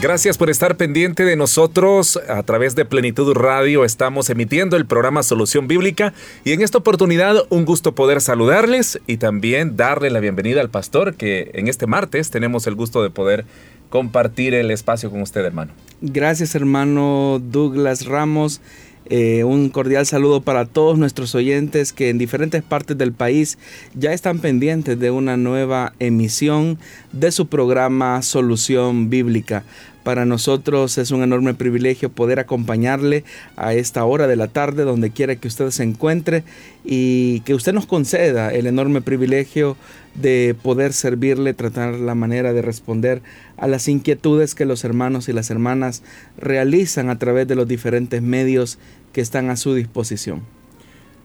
Gracias por estar pendiente de nosotros. A través de Plenitud Radio estamos emitiendo el programa Solución Bíblica y en esta oportunidad un gusto poder saludarles y también darle la bienvenida al pastor que en este martes tenemos el gusto de poder compartir el espacio con usted, hermano. Gracias, hermano Douglas Ramos. Eh, un cordial saludo para todos nuestros oyentes que en diferentes partes del país ya están pendientes de una nueva emisión de su programa Solución Bíblica. Para nosotros es un enorme privilegio poder acompañarle a esta hora de la tarde, donde quiera que usted se encuentre, y que usted nos conceda el enorme privilegio de poder servirle, tratar la manera de responder a las inquietudes que los hermanos y las hermanas realizan a través de los diferentes medios que están a su disposición.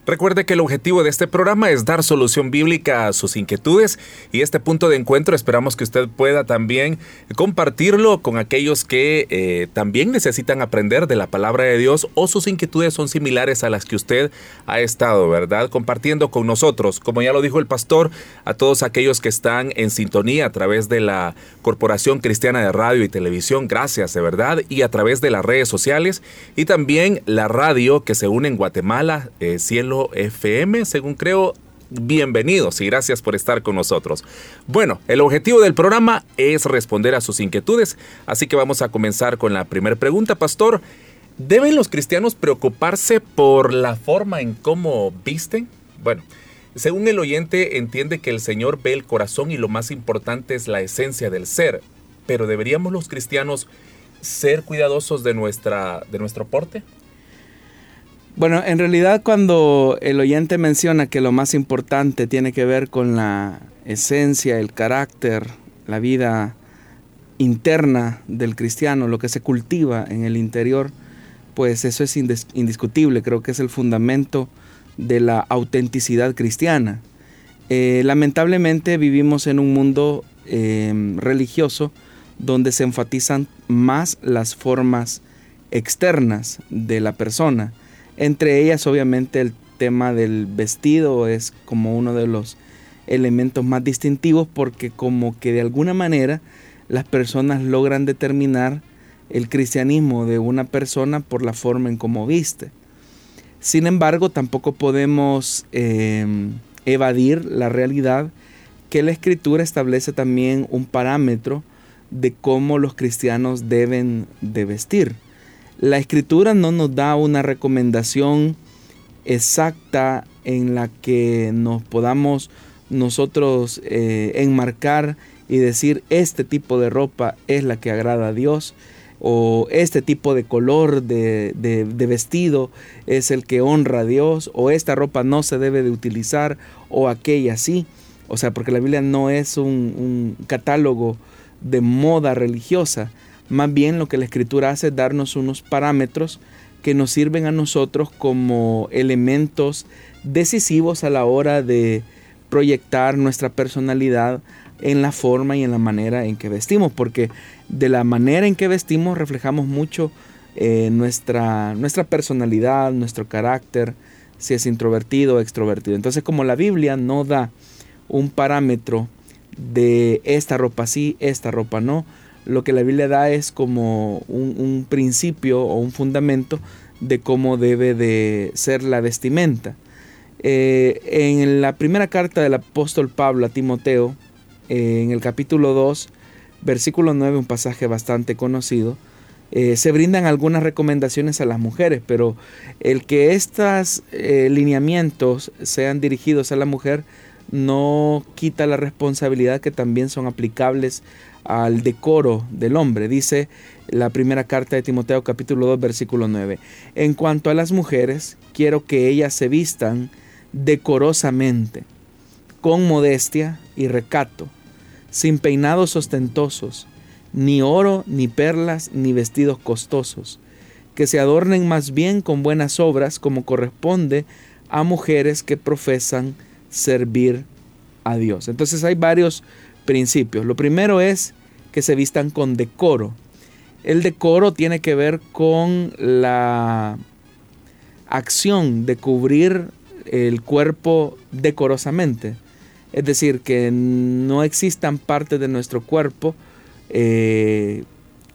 Recuerde que el objetivo de este programa es dar solución bíblica a sus inquietudes y este punto de encuentro esperamos que usted pueda también compartirlo con aquellos que eh, también necesitan aprender de la palabra de Dios o sus inquietudes son similares a las que usted ha estado, ¿verdad? Compartiendo con nosotros, como ya lo dijo el pastor, a todos aquellos que están en sintonía a través de la Corporación Cristiana de Radio y Televisión, gracias de verdad, y a través de las redes sociales y también la radio que se une en Guatemala, eh, Cielo FM, según creo. Bienvenidos y gracias por estar con nosotros. Bueno, el objetivo del programa es responder a sus inquietudes, así que vamos a comenzar con la primera pregunta, pastor. ¿Deben los cristianos preocuparse por la forma en cómo visten? Bueno, según el oyente entiende que el Señor ve el corazón y lo más importante es la esencia del ser, pero ¿deberíamos los cristianos ser cuidadosos de, nuestra, de nuestro porte? Bueno, en realidad cuando el oyente menciona que lo más importante tiene que ver con la esencia, el carácter, la vida interna del cristiano, lo que se cultiva en el interior, pues eso es indiscutible, creo que es el fundamento de la autenticidad cristiana. Eh, lamentablemente vivimos en un mundo em, religioso donde se enfatizan más las formas externas de la persona entre ellas, obviamente, el tema del vestido es como uno de los elementos más distintivos porque como que de alguna manera las personas logran determinar el cristianismo de una persona por la forma en cómo viste. Sin embargo, tampoco podemos em, evadir la realidad que la escritura establece también un parámetro de cómo los cristianos deben de vestir. La escritura no nos da una recomendación exacta en la que nos podamos nosotros eh, enmarcar y decir este tipo de ropa es la que agrada a Dios o este tipo de color de, vestido es el que honra a Dios o esta ropa no se debe de utilizar o aquella sí. O sea, porque la Biblia no es un catálogo de moda religiosa, más bien lo que la escritura hace es darnos unos parámetros que nos sirven a nosotros como elementos decisivos a la hora de proyectar nuestra personalidad en la forma y en la manera en que vestimos, porque de la manera en que vestimos reflejamos mucho eh, nuestra, nuestra personalidad, nuestro carácter, si es introvertido o extrovertido. Entonces como la Biblia no da un parámetro de esta ropa sí, esta ropa no, lo que la Biblia da es como un, principio o un fundamento de cómo debe de ser la vestimenta. Eh, en la primera carta del apóstol Pablo a Timoteo, eh, en el capítulo 2, versículo 9, un pasaje bastante conocido, eh, se brindan algunas recomendaciones a las mujeres, pero el que estos lineamientos sean dirigidos a la mujer no quita la responsabilidad que también son aplicables al decoro del hombre. Dice la primera carta de Timoteo capítulo 2 versículo 9. En cuanto a las mujeres, quiero que ellas se vistan decorosamente, con modestia y recato, sin peinados ostentosos, ni oro, ni perlas, ni vestidos costosos, que se adornen más bien con buenas obras como corresponde a mujeres que profesan servir a Dios. Entonces hay varios principios. Lo primero es que se vistan con decoro. El decoro tiene que ver con la acción de cubrir el cuerpo decorosamente. Es decir, que no existan partes de nuestro cuerpo eh,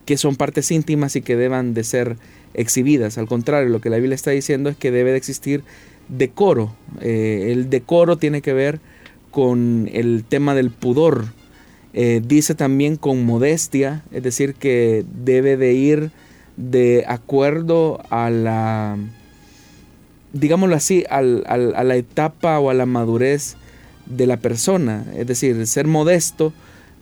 que son partes íntimas y que deban de ser exhibidas. Al contrario, lo que la Biblia está diciendo es que debe de existir decoro. Eh, el decoro tiene que ver con el tema del pudor. Eh, dice también con modestia, es decir, que debe de ir de acuerdo a la, digámoslo así, a la etapa o a la madurez de la persona. Es decir, ser modesto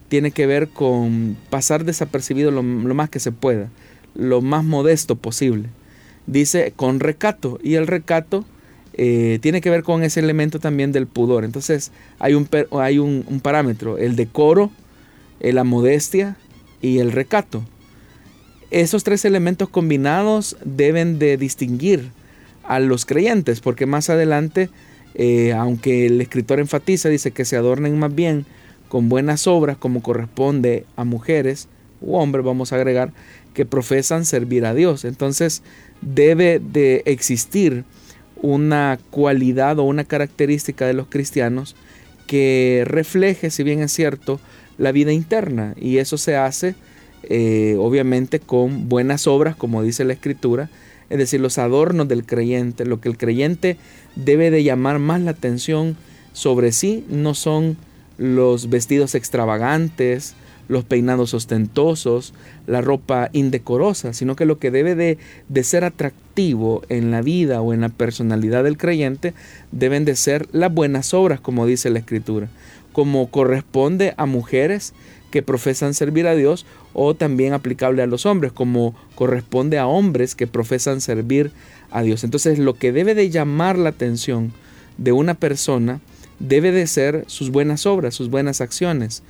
tiene que ver con pasar desapercibido lo, más que se pueda, lo más modesto posible. Dice con recato, y el recato eh, tiene que ver con ese elemento también del pudor. Entonces hay un, hay un, parámetro, el decoro, la modestia y el recato. Esos tres elementos combinados deben de distinguir a los creyentes, porque más adelante, eh, aunque el escritor enfatiza, dice que se adornen más bien con buenas obras como corresponde a mujeres u hombres, vamos a agregar, que profesan servir a Dios. Entonces debe de existir una cualidad o una característica de los cristianos que refleje, si bien es cierto, la vida interna. Y eso se hace eh, obviamente con buenas obras, como dice la escritura, es decir, los adornos del creyente, lo que el creyente debe de llamar más la atención sobre sí, no son los vestidos extravagantes, los peinados ostentosos, la ropa indecorosa, sino que lo que debe de, de, ser atractivo en la vida o en la personalidad del creyente deben de ser las buenas obras, como dice la Escritura, como corresponde a mujeres que profesan servir a Dios o también aplicable a los hombres, como corresponde a hombres que profesan servir a Dios. Entonces lo que debe de llamar la atención de una persona debe de ser sus buenas obras, sus buenas acciones.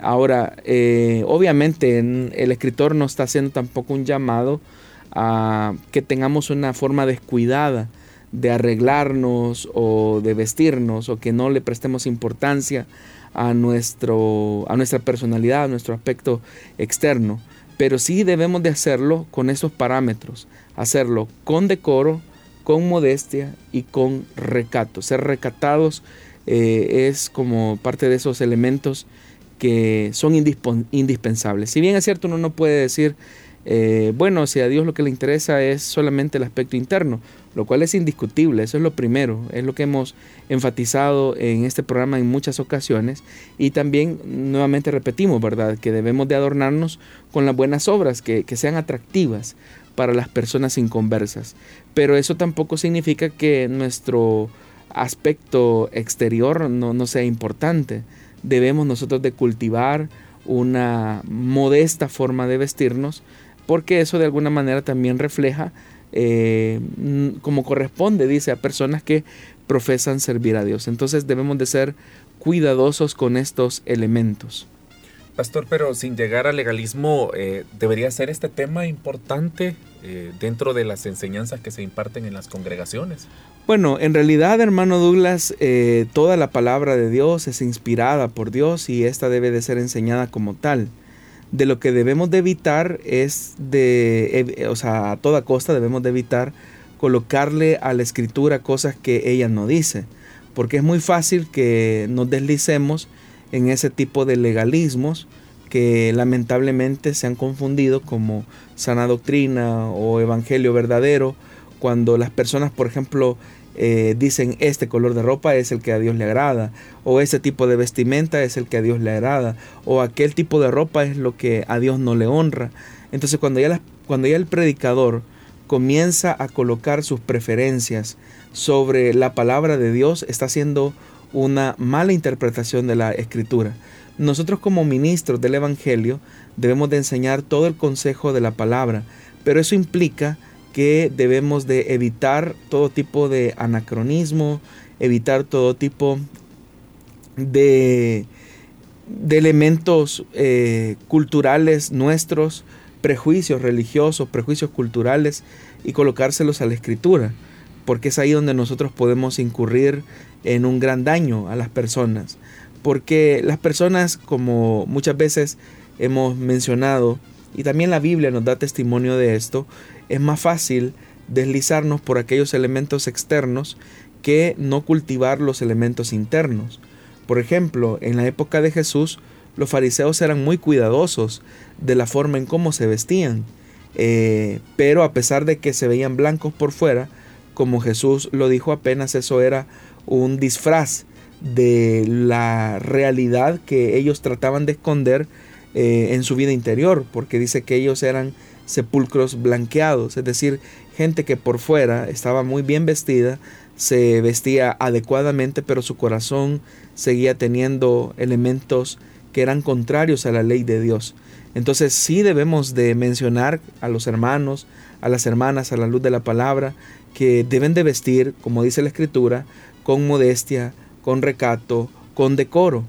Ahora, eh, obviamente el escritor no está haciendo tampoco un llamado a que tengamos una forma descuidada de arreglarnos o de vestirnos o que no le prestemos importancia a, nuestro, a nuestra personalidad, a nuestro aspecto externo. Pero sí debemos de hacerlo con esos parámetros, hacerlo con decoro, con modestia y con recato. Ser recatados eh, es como parte de esos elementos que son indispensables. Si bien es cierto, uno no puede decir, eh, bueno, si a Dios lo que le interesa es solamente el aspecto interno, lo cual es indiscutible, eso es lo primero, es lo que hemos enfatizado en este programa en muchas ocasiones. Y también nuevamente repetimos, ¿verdad?, que debemos de adornarnos con las buenas obras, que, que sean atractivas para las personas inconversas, pero eso tampoco significa que nuestro aspecto exterior no, no sea importante. Debemos nosotros de cultivar una modesta forma de vestirnos, porque eso de alguna manera también refleja, eh, como corresponde, dice, a personas que profesan servir a Dios. Entonces debemos de ser cuidadosos con estos elementos. Pastor, pero sin llegar al legalismo, eh, ¿debería ser este tema importante eh, dentro de las enseñanzas que se imparten en las congregaciones? Bueno, en realidad, hermano Douglas, eh, toda la palabra de Dios es inspirada por Dios y esta debe de ser enseñada como tal. De lo que debemos de evitar es de, o sea, a toda costa debemos de evitar colocarle a la escritura cosas que ella no dice, porque es muy fácil que nos deslicemos en ese tipo de legalismos que lamentablemente se han confundido como sana doctrina o evangelio verdadero, cuando las personas, por ejemplo, eh, dicen este color de ropa es el que a Dios le agrada, o ese tipo de vestimenta es el que a Dios le agrada, o aquel tipo de ropa es lo que a Dios no le honra. Entonces cuando ya, cuando ya el predicador comienza a colocar sus preferencias sobre la palabra de Dios, está haciendo una mala interpretación de la escritura. Nosotros como ministros del Evangelio debemos de enseñar todo el consejo de la palabra, pero eso implica que debemos de evitar todo tipo de anacronismo, evitar todo tipo de, de elementos eh, culturales nuestros, prejuicios religiosos, prejuicios culturales y colocárselos a la escritura, porque es ahí donde nosotros podemos incurrir en un gran daño a las personas. porque las personas, como muchas veces hemos mencionado, y también la Biblia nos da testimonio de esto, es más fácil deslizarnos por aquellos elementos externos que no cultivar los elementos internos. Por ejemplo, en la época de Jesús, los fariseos eran muy cuidadosos de la forma en cómo se vestían, eh, pero a pesar de que se veían blancos por fuera, como Jesús lo dijo apenas, eso era un disfraz de la realidad que ellos trataban de esconder eh, en su vida interior, porque dice que ellos eran sepulcros blanqueados, es decir, gente que por fuera estaba muy bien vestida, se vestía adecuadamente, pero su corazón seguía teniendo elementos que eran contrarios a la ley de Dios. Entonces sí debemos de mencionar a los hermanos, a las hermanas, a la luz de la palabra, que deben de vestir, como dice la escritura, con modestia, con recato, con decoro.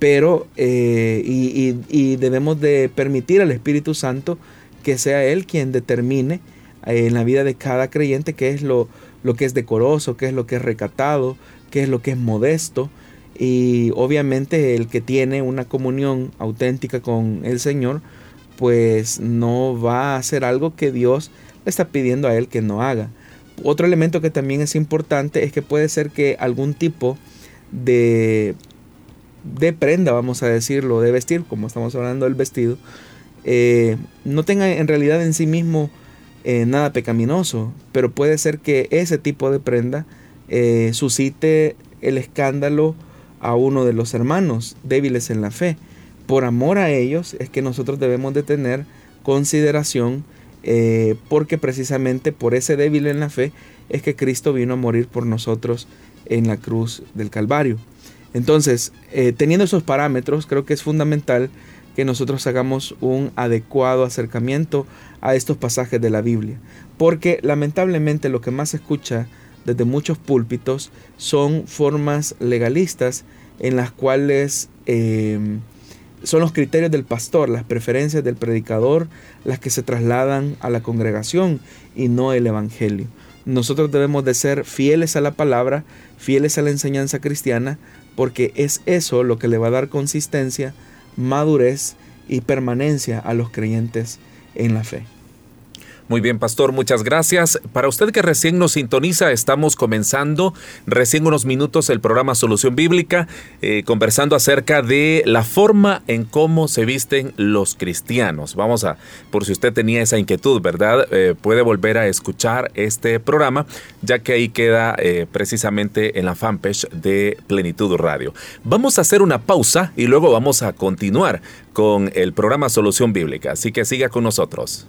Pero, eh, y, debemos de permitir al Espíritu Santo que sea Él quien determine eh, en la vida de cada creyente qué es lo, lo que es decoroso, qué es lo que es recatado, qué es lo que es modesto. Y obviamente el que tiene una comunión auténtica con el Señor, pues no va a hacer algo que Dios le está pidiendo a él que no haga. Otro elemento que también es importante es que puede ser que algún tipo de, de prenda, vamos a decirlo, de vestir, como estamos hablando del vestido, eh, no tenga en realidad en sí mismo eh, nada pecaminoso, pero puede ser que ese tipo de prenda eh, suscite el escándalo a uno de los hermanos débiles en la fe. Por amor a ellos es que nosotros debemos de tener consideración porque precisamente por ese débil en la fe es que Cristo vino a morir por nosotros en la cruz del Calvario. Entonces, teniendo esos parámetros, creo que es fundamental que nosotros hagamos un adecuado acercamiento a estos pasajes de la Biblia. Porque lamentablemente lo que más se escucha desde muchos púlpitos son formas legalistas en las cuales em, son los criterios del pastor, las preferencias del predicador, las que se trasladan a la congregación y no el Evangelio. Nosotros debemos de ser fieles a la palabra, fieles a la enseñanza cristiana, porque es eso lo que le va a dar consistencia madurez y permanencia a los creyentes en la fe. Muy bien, pastor, muchas gracias. Para usted que recién nos sintoniza, estamos comenzando recién unos minutos el programa Solución Bíblica, eh, conversando acerca de la forma en cómo se visten los cristianos. Vamos a, por si usted tenía esa inquietud, ¿verdad? Eh, puede volver a escuchar este programa, ya que ahí queda eh, precisamente en la fanpage de Plenitud Radio. Vamos a hacer una pausa y luego vamos a continuar con el programa Solución Bíblica, así que siga con nosotros.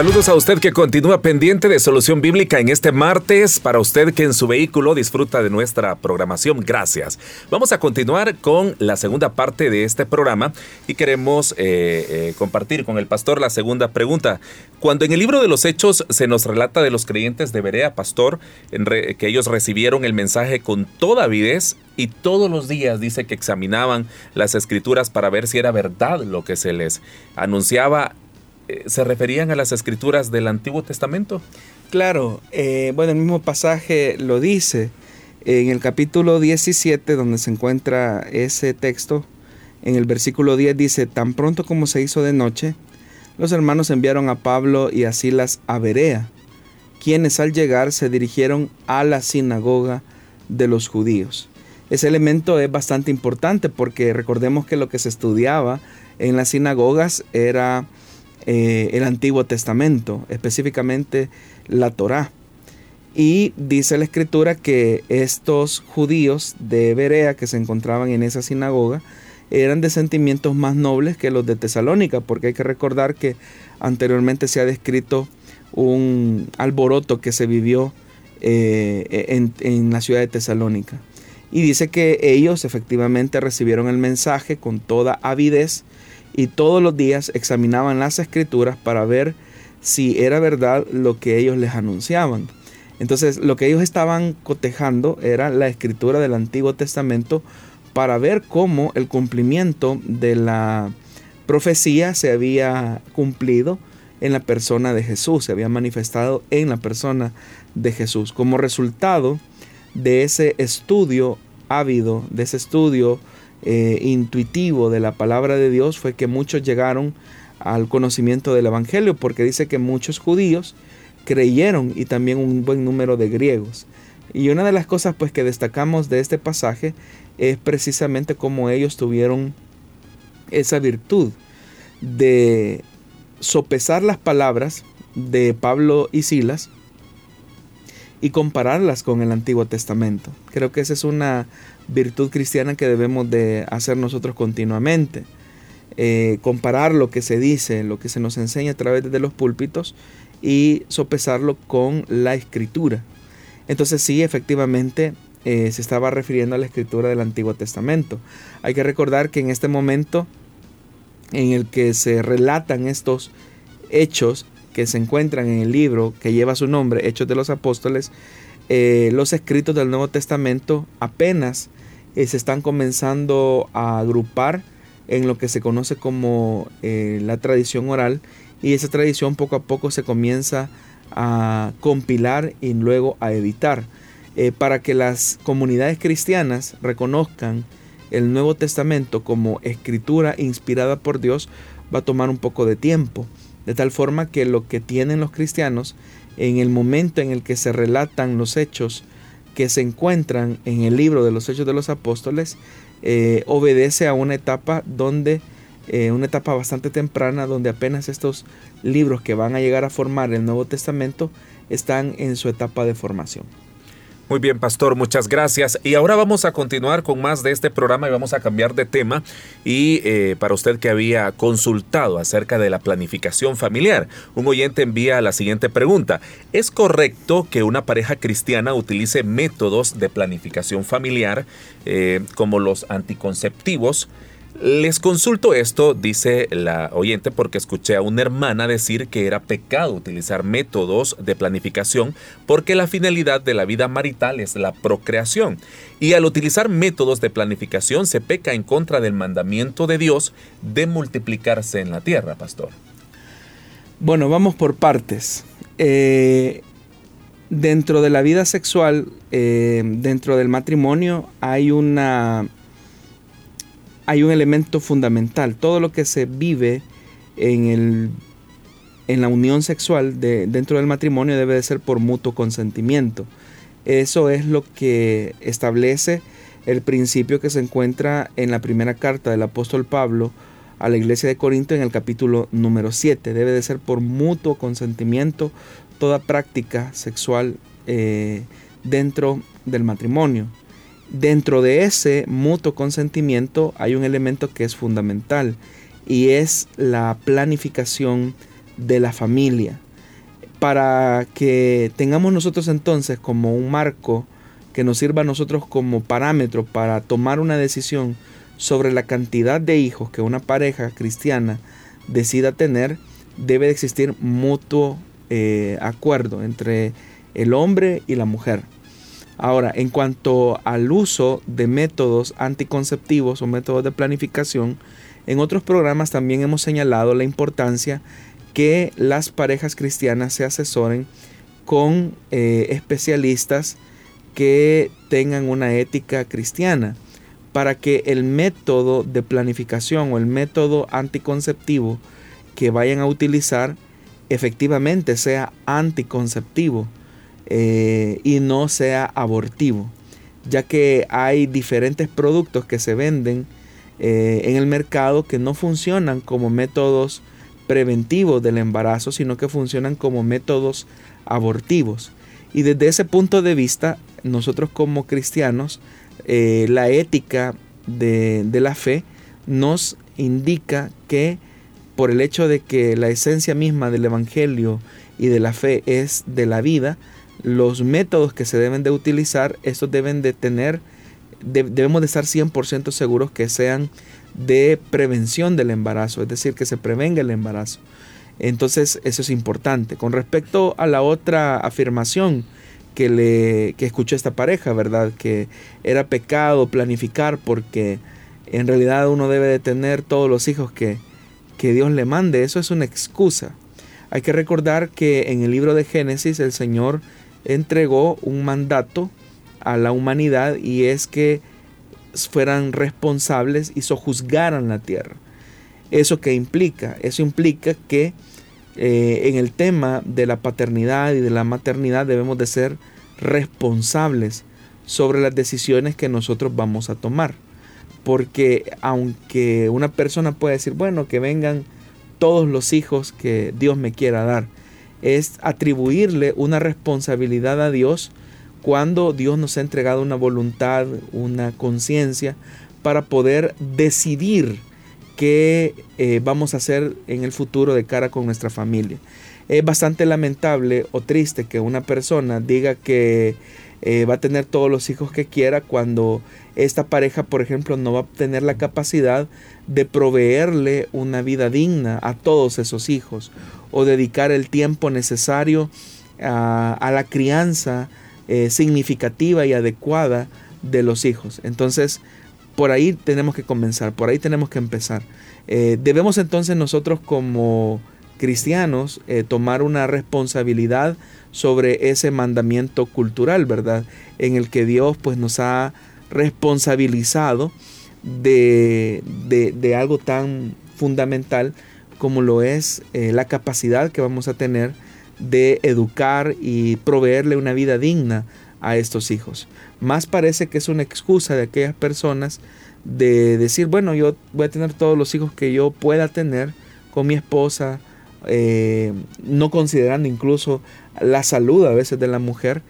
Saludos a usted que continúa pendiente de Solución Bíblica en este martes. Para usted que en su vehículo disfruta de nuestra programación, gracias. Vamos a continuar con la segunda parte de este programa y queremos eh, eh, compartir con el pastor la segunda pregunta. Cuando en el libro de los Hechos se nos relata de los creyentes de Berea, pastor, que ellos recibieron el mensaje con toda avidez y todos los días dice que examinaban las escrituras para ver si era verdad lo que se les anunciaba se referían a las escrituras del Antiguo Testamento. Claro, eh, bueno, el mismo pasaje lo dice en el capítulo 17, donde se encuentra ese texto. En el versículo 10 dice, tan pronto como se hizo de noche, los hermanos enviaron a Pablo y a Silas a Berea, quienes al llegar se dirigieron a la sinagoga de los judíos. Ese elemento es bastante importante porque recordemos que lo que se estudiaba en las sinagogas era eh, el Antiguo Testamento, específicamente la Torá. Y dice la escritura que estos judíos de Berea que se encontraban en esa sinagoga eran de sentimientos más nobles que los de Tesalónica, porque hay que recordar que anteriormente se ha descrito un alboroto que se vivió eh, en, en la ciudad de Tesalónica. Y dice que ellos efectivamente recibieron el mensaje con toda avidez y todos los días examinaban las escrituras para ver si era verdad lo que ellos les anunciaban. Entonces lo que ellos estaban cotejando era la escritura del Antiguo Testamento para ver cómo el cumplimiento de la profecía se había cumplido en la persona de Jesús, se había manifestado en la persona de Jesús. Como resultado de ese estudio ávido, de ese estudio eh, intuitivo de la palabra de Dios, fue que muchos llegaron al conocimiento del Evangelio, porque dice que muchos judíos creyeron y también un buen número de griegos. Y una de las cosas pues que destacamos de este pasaje es precisamente cómo ellos tuvieron esa virtud de sopesar las palabras de Pablo y Silas y compararlas con el Antiguo Testamento. Creo que esa es una virtud cristiana que debemos de hacer nosotros continuamente. Eh, comparar lo que se dice, lo que se nos enseña a través de los púlpitos y sopesarlo con la escritura. Entonces sí, efectivamente, eh, se estaba refiriendo a la escritura del Antiguo Testamento. Hay que recordar que en este momento en el que se relatan estos hechos que se encuentran en el libro que lleva su nombre, Hechos de los Apóstoles, eh, los escritos del Nuevo Testamento apenas eh, se están comenzando a agrupar en lo que se conoce como la tradición oral y esa tradición poco a poco se comienza a compilar y luego a editar. Eh, para que las comunidades cristianas reconozcan el Nuevo Testamento como escritura inspirada por Dios va a tomar un poco de tiempo. De tal forma que lo que tienen los cristianos en el momento en el que se relatan los hechos que se encuentran en el libro de los Hechos de los Apóstoles, eh, obedece a una etapa donde, eh, una etapa bastante temprana, donde apenas estos libros que van a llegar a formar el Nuevo Testamento están en su etapa de formación. Muy bien, pastor, muchas gracias. Y ahora vamos a continuar con más de este programa y vamos a cambiar de tema. Y eh, para usted que había consultado acerca de la planificación familiar, un oyente envía la siguiente pregunta. ¿Es correcto que una pareja cristiana utilice métodos de planificación familiar eh, como los anticonceptivos? Les consulto esto, dice la oyente, porque escuché a una hermana decir que era pecado utilizar métodos de planificación porque la finalidad de la vida marital es la procreación. Y al utilizar métodos de planificación se peca en contra del mandamiento de Dios de multiplicarse en la tierra, pastor. Bueno, vamos por partes. Eh, dentro de la vida sexual, eh, dentro del matrimonio, hay una hay un elemento fundamental. Todo lo que se vive en, el, en la unión sexual de, dentro del matrimonio debe de ser por mutuo consentimiento. Eso es lo que establece el principio que se encuentra en la primera carta del apóstol Pablo a la iglesia de Corinto en el capítulo número 7. Debe de ser por mutuo consentimiento toda práctica sexual eh, dentro del matrimonio. Dentro de ese mutuo consentimiento hay un elemento que es fundamental y es la planificación de la familia. Para que tengamos nosotros entonces como un marco que nos sirva a nosotros como parámetro para tomar una decisión sobre la cantidad de hijos que una pareja cristiana decida tener, debe de existir mutuo eh, acuerdo entre el hombre y la mujer. Ahora, en cuanto al uso de métodos anticonceptivos o métodos de planificación, en otros programas también hemos señalado la importancia que las parejas cristianas se asesoren con eh, especialistas que tengan una ética cristiana para que el método de planificación o el método anticonceptivo que vayan a utilizar efectivamente sea anticonceptivo eh, y no sea abortivo, ya que hay diferentes productos que se venden eh, en el mercado que no funcionan como métodos preventivos del embarazo, sino que funcionan como métodos abortivos. Y desde ese punto de vista, nosotros como cristianos, eh, la ética de, de la fe nos indica que por el hecho de que la esencia misma del Evangelio y de la fe es de la vida, los métodos que se deben de utilizar, estos deben de tener, debemos de estar 100% seguros que sean de prevención del embarazo, es decir, que se prevenga el embarazo. Entonces, eso es importante. Con respecto a la otra afirmación que, le, que escuchó esta pareja, ¿verdad? Que era pecado planificar porque en realidad uno debe de tener todos los hijos que, que Dios le mande. Eso es una excusa. Hay que recordar que en el libro de Génesis el Señor entregó un mandato a la humanidad y es que fueran responsables y sojuzgaran la tierra. ¿Eso qué implica? Eso implica que eh, en el tema de la paternidad y de la maternidad debemos de ser responsables sobre las decisiones que nosotros vamos a tomar. Porque aunque una persona puede decir, bueno, que vengan todos los hijos que Dios me quiera dar, es atribuirle una responsabilidad a Dios cuando Dios nos ha entregado una voluntad, una conciencia para poder decidir qué eh, vamos a hacer en el futuro de cara con nuestra familia. Es bastante lamentable o triste que una persona diga que eh, va a tener todos los hijos que quiera cuando esta pareja, por ejemplo, no va a tener la capacidad de proveerle una vida digna a todos esos hijos o dedicar el tiempo necesario a, la crianza eh, significativa y adecuada de los hijos. Entonces, por ahí tenemos que comenzar, por ahí tenemos que empezar. Eh, debemos entonces nosotros como cristianos eh, tomar una responsabilidad sobre ese mandamiento cultural, ¿verdad? En el que Dios pues nos ha responsabilizado de, de, algo tan fundamental como lo es eh, la capacidad que vamos a tener de educar y proveerle una vida digna a estos hijos. Más parece que es una excusa de aquellas personas de decir, bueno, yo voy a tener todos los hijos que yo pueda tener con mi esposa, eh, no considerando incluso la salud a veces de la mujer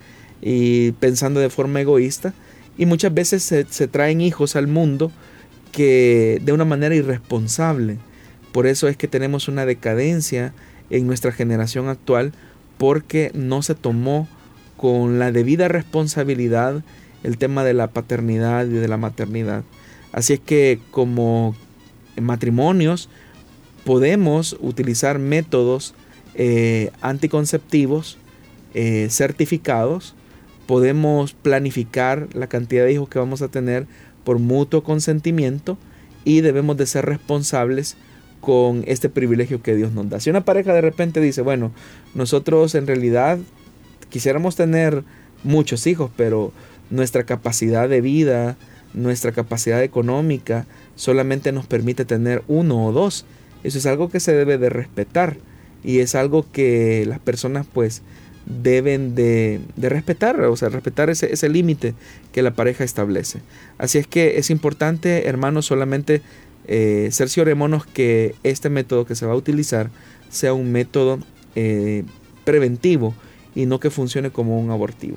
y pensando de forma egoísta. Y muchas veces se, traen hijos al mundo que de una manera irresponsable. Por eso es que tenemos una decadencia en nuestra generación actual porque no se tomó con la debida responsabilidad el tema de la paternidad y de la maternidad. Así es que como matrimonios podemos utilizar métodos eh, anticonceptivos eh, certificados, podemos planificar la cantidad de hijos que vamos a tener por mutuo consentimiento y debemos de ser responsables con este privilegio que Dios nos da. Si una pareja de repente dice, bueno, nosotros en realidad quisiéramos tener muchos hijos, pero nuestra capacidad de vida, nuestra capacidad económica solamente nos permite tener uno o dos. Eso es algo que se debe de respetar y es algo que las personas pues deben de, respetar, o sea, respetar ese, ese límite que la pareja establece. Así es que es importante, hermanos, solamente eh, cerciorémonos que este método que se va a utilizar sea un método eh, preventivo y no que funcione como un abortivo.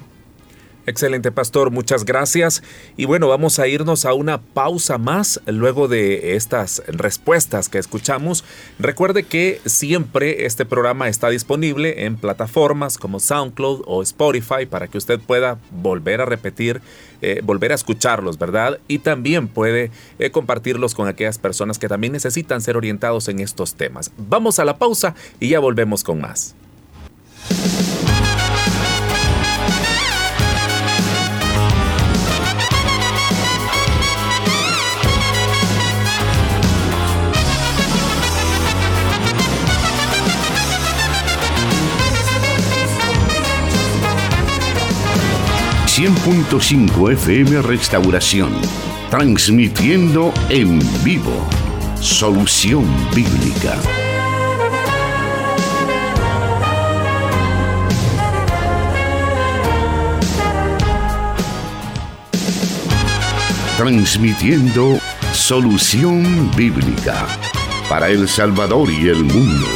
Excelente, pastor, muchas gracias. Y bueno, vamos a irnos a una pausa más luego de estas respuestas que escuchamos. Recuerde que siempre este programa está disponible en plataformas como SoundCloud o Spotify para que usted pueda volver a repetir, eh, volver a escucharlos, ¿verdad? Y también puede eh, compartirlos con aquellas personas que también necesitan ser orientados en estos temas. Vamos a la pausa y ya volvemos con más. 100.5 FM Restauración, transmitiendo en vivo Solución Bíblica. Transmitiendo Solución Bíblica para El Salvador y el mundo.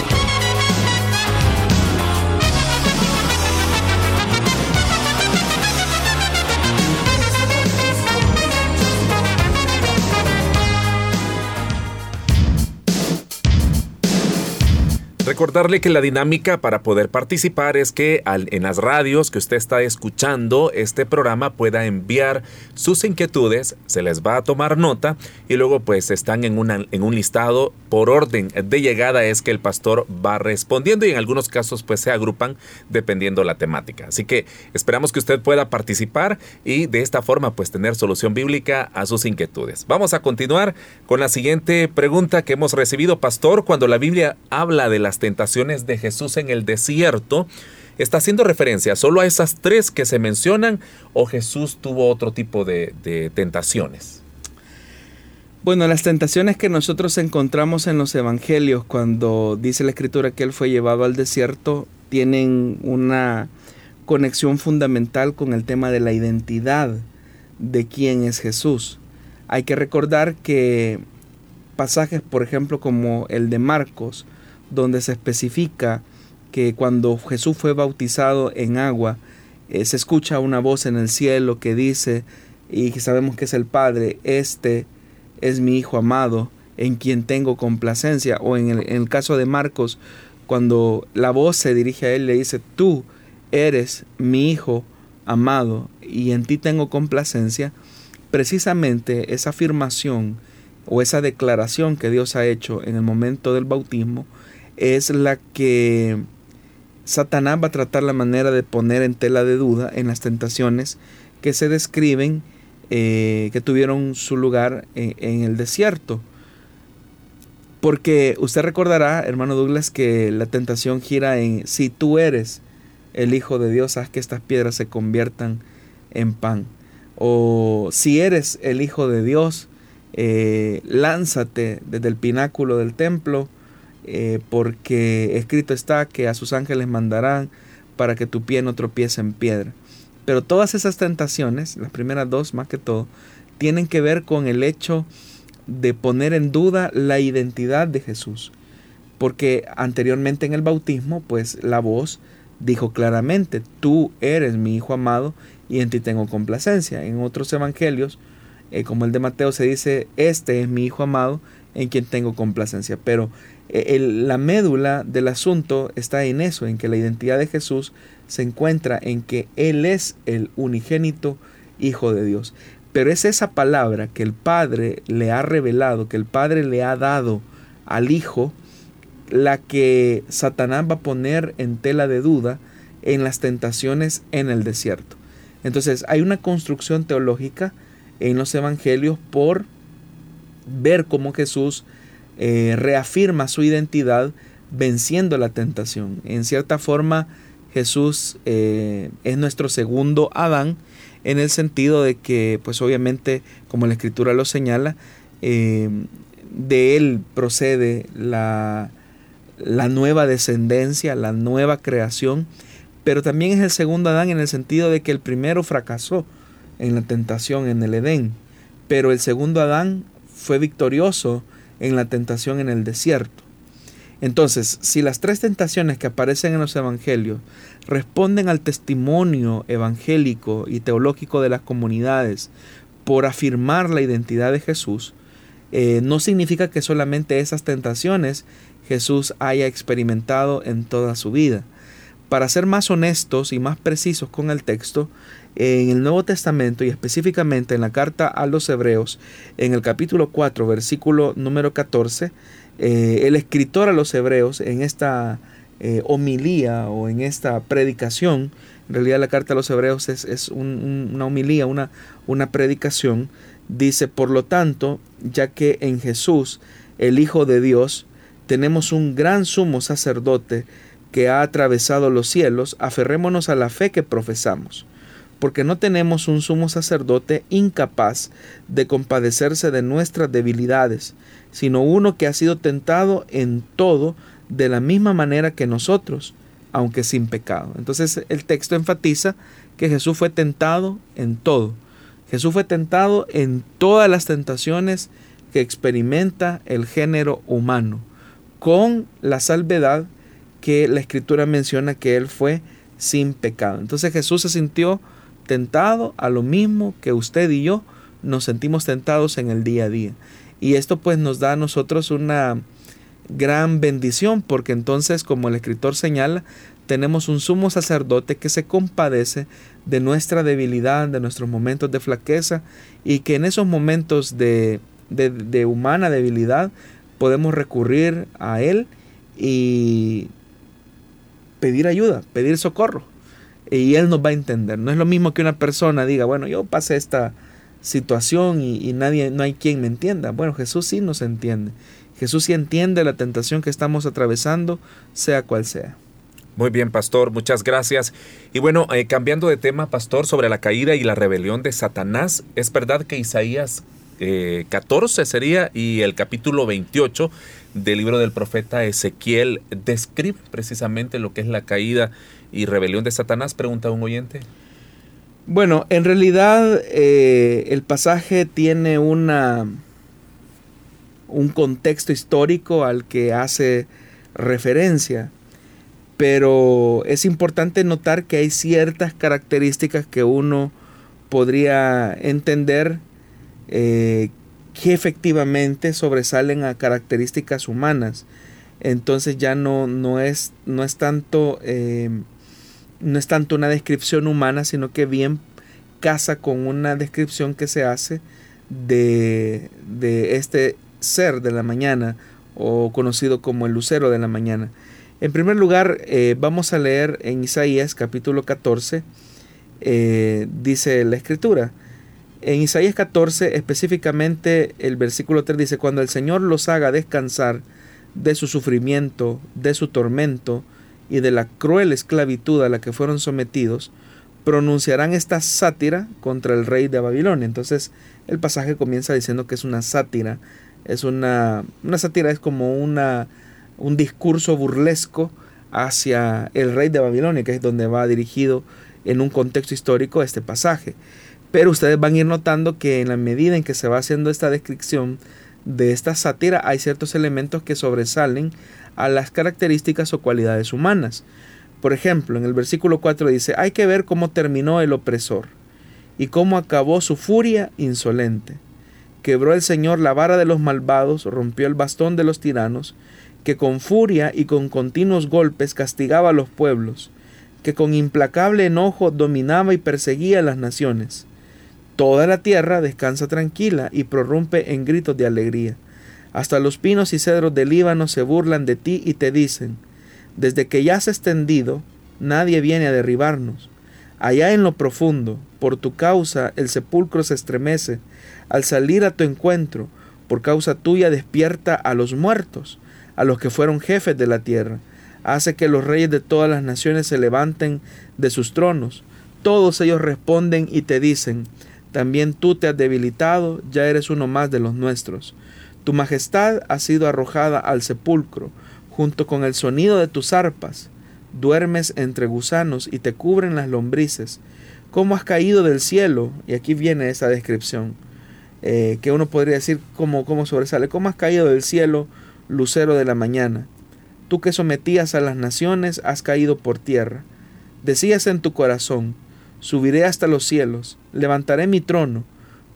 Recordarle que la dinámica para poder participar es que en las radios que usted está escuchando este programa pueda enviar sus inquietudes, se les va a tomar nota y luego pues están en, en un listado por orden de llegada es que el pastor va respondiendo y en algunos casos pues se agrupan dependiendo la temática. Así que esperamos que usted pueda participar y de esta forma pues tener solución bíblica a sus inquietudes. Vamos a continuar con la siguiente pregunta que hemos recibido, pastor, cuando la Biblia habla de las tentaciones de Jesús en el desierto, ¿está haciendo referencia solo a esas tres que se mencionan o Jesús tuvo otro tipo de, de tentaciones? Bueno, las tentaciones que nosotros encontramos en los evangelios cuando dice la escritura que él fue llevado al desierto tienen una conexión fundamental con el tema de la identidad de quién es Jesús. Hay que recordar que pasajes, por ejemplo, como el de Marcos, donde se especifica que cuando Jesús fue bautizado en agua, eh, se escucha una voz en el cielo que dice, y sabemos que es el Padre, este es mi Hijo amado, en quien tengo complacencia. O en el, en el caso de Marcos, cuando la voz se dirige a él, le dice, tú eres mi Hijo amado, y en ti tengo complacencia. Precisamente esa afirmación o esa declaración que Dios ha hecho en el momento del bautismo es la que Satanás va a tratar la manera de poner en tela de duda en las tentaciones que se describen eh, que tuvieron su lugar en, el desierto. Porque usted recordará, hermano Douglas, que la tentación gira en si tú eres el Hijo de Dios, haz que estas piedras se conviertan en pan. O si eres el Hijo de Dios, eh, lánzate desde el pináculo del templo, eh, porque escrito está que a sus ángeles mandarán para que tu pie no tropiece en piedra. Pero todas esas tentaciones, las primeras dos más que todo, tienen que ver con el hecho de poner en duda la identidad de Jesús. Porque anteriormente en el bautismo, pues la voz dijo claramente, tú eres mi Hijo amado y en ti tengo complacencia. En otros evangelios eh, como el de Mateo se dice, este es mi Hijo amado en quien tengo complacencia. Pero eh, la médula del asunto está en eso, en que la identidad de Jesús se encuentra en que Él es el unigénito Hijo de Dios. Pero es esa palabra que el Padre le ha revelado, que el Padre le ha dado al Hijo, la que Satanás va a poner en tela de duda en las tentaciones en el desierto. Entonces hay una construcción teológica en los evangelios por ver cómo Jesús eh, reafirma su identidad venciendo la tentación. En cierta forma, Jesús eh, es nuestro segundo Adán en el sentido de que, pues obviamente, como la escritura lo señala, eh, de él procede la, la nueva descendencia, la nueva creación, pero también es el segundo Adán en el sentido de que el primero fracasó en la tentación en el Edén, pero el segundo Adán fue victorioso en la tentación en el desierto. Entonces, si las tres tentaciones que aparecen en los evangelios responden al testimonio evangélico y teológico de las comunidades por afirmar la identidad de Jesús, eh, no significa que solamente esas tentaciones Jesús haya experimentado en toda su vida. Para ser más honestos y más precisos con el texto, en el Nuevo Testamento y específicamente en la carta a los Hebreos, en el capítulo 4, versículo número 14, eh, el escritor a los Hebreos en esta eh, homilía o en esta predicación, en realidad la carta a los Hebreos es, una homilía, una, una predicación, dice, por lo tanto, ya que en Jesús, el Hijo de Dios, tenemos un gran sumo sacerdote que ha atravesado los cielos, aferrémonos a la fe que profesamos porque no tenemos un sumo sacerdote incapaz de compadecerse de nuestras debilidades, sino uno que ha sido tentado en todo de la misma manera que nosotros, aunque sin pecado. Entonces el texto enfatiza que Jesús fue tentado en todo. Jesús fue tentado en todas las tentaciones que experimenta el género humano, con la salvedad que la escritura menciona que él fue sin pecado. Entonces Jesús se sintió tentado a lo mismo que usted y yo nos sentimos tentados en el día a día. Y esto pues nos da a nosotros una gran bendición, porque entonces, como el escritor señala, tenemos un sumo sacerdote que se compadece de nuestra debilidad, de nuestros momentos de flaqueza, y que en esos momentos de, de, humana debilidad podemos recurrir a Él y pedir ayuda, pedir socorro. Y Él nos va a entender. No es lo mismo que una persona diga, bueno, yo pasé esta situación y, nadie, no hay quien me entienda. Bueno, Jesús sí nos entiende. Jesús sí entiende la tentación que estamos atravesando, sea cual sea. Muy bien, pastor, muchas gracias. Y bueno, eh, cambiando de tema, pastor, sobre la caída y la rebelión de Satanás, es verdad que Isaías 14 eh, sería y el capítulo 28 del libro del profeta Ezequiel describe precisamente lo que es la caída y rebelión de Satanás, pregunta un oyente. Bueno, en realidad eh, el pasaje tiene una un contexto histórico al que hace referencia pero es importante notar que hay ciertas características que uno podría entender eh, que efectivamente sobresalen a características humanas. Entonces ya no, no, es, no, es tanto, eh, no es tanto una descripción humana, sino que bien casa con una descripción que se hace de, de este ser de la mañana o conocido como el lucero de la mañana. En primer lugar, eh, vamos a leer en Isaías capítulo 14, eh, dice la escritura. En Isaías 14, específicamente el versículo 3 dice, cuando el Señor los haga descansar de su sufrimiento, de su tormento y de la cruel esclavitud a la que fueron sometidos, pronunciarán esta sátira contra el rey de Babilonia. Entonces el pasaje comienza diciendo que es una sátira. Es una, una sátira, es como una un discurso burlesco hacia el rey de Babilonia, que es donde va dirigido en un contexto histórico este pasaje. Pero ustedes van a ir notando que en la medida en que se va haciendo esta descripción de esta sátira, hay ciertos elementos que sobresalen a las características o cualidades humanas. Por ejemplo, en el versículo 4 dice, hay que ver cómo terminó el opresor y cómo acabó su furia insolente. Quebró el Señor la vara de los malvados, rompió el bastón de los tiranos, que con furia y con continuos golpes castigaba a los pueblos, que con implacable enojo dominaba y perseguía a las naciones. Toda la tierra descansa tranquila y prorrumpe en gritos de alegría. Hasta los pinos y cedros del Líbano se burlan de ti y te dicen, desde que ya has extendido, nadie viene a derribarnos. Allá en lo profundo, por tu causa, el sepulcro se estremece. Al salir a tu encuentro, por causa tuya despierta a los muertos a los que fueron jefes de la tierra. Hace que los reyes de todas las naciones se levanten de sus tronos. Todos ellos responden y te dicen, también tú te has debilitado, ya eres uno más de los nuestros. Tu majestad ha sido arrojada al sepulcro, junto con el sonido de tus arpas. Duermes entre gusanos y te cubren las lombrices. ¿Cómo has caído del cielo? Y aquí viene esa descripción, eh, que uno podría decir cómo, cómo sobresale. ¿Cómo has caído del cielo? lucero de la mañana. Tú que sometías a las naciones has caído por tierra. Decías en tu corazón, subiré hasta los cielos, levantaré mi trono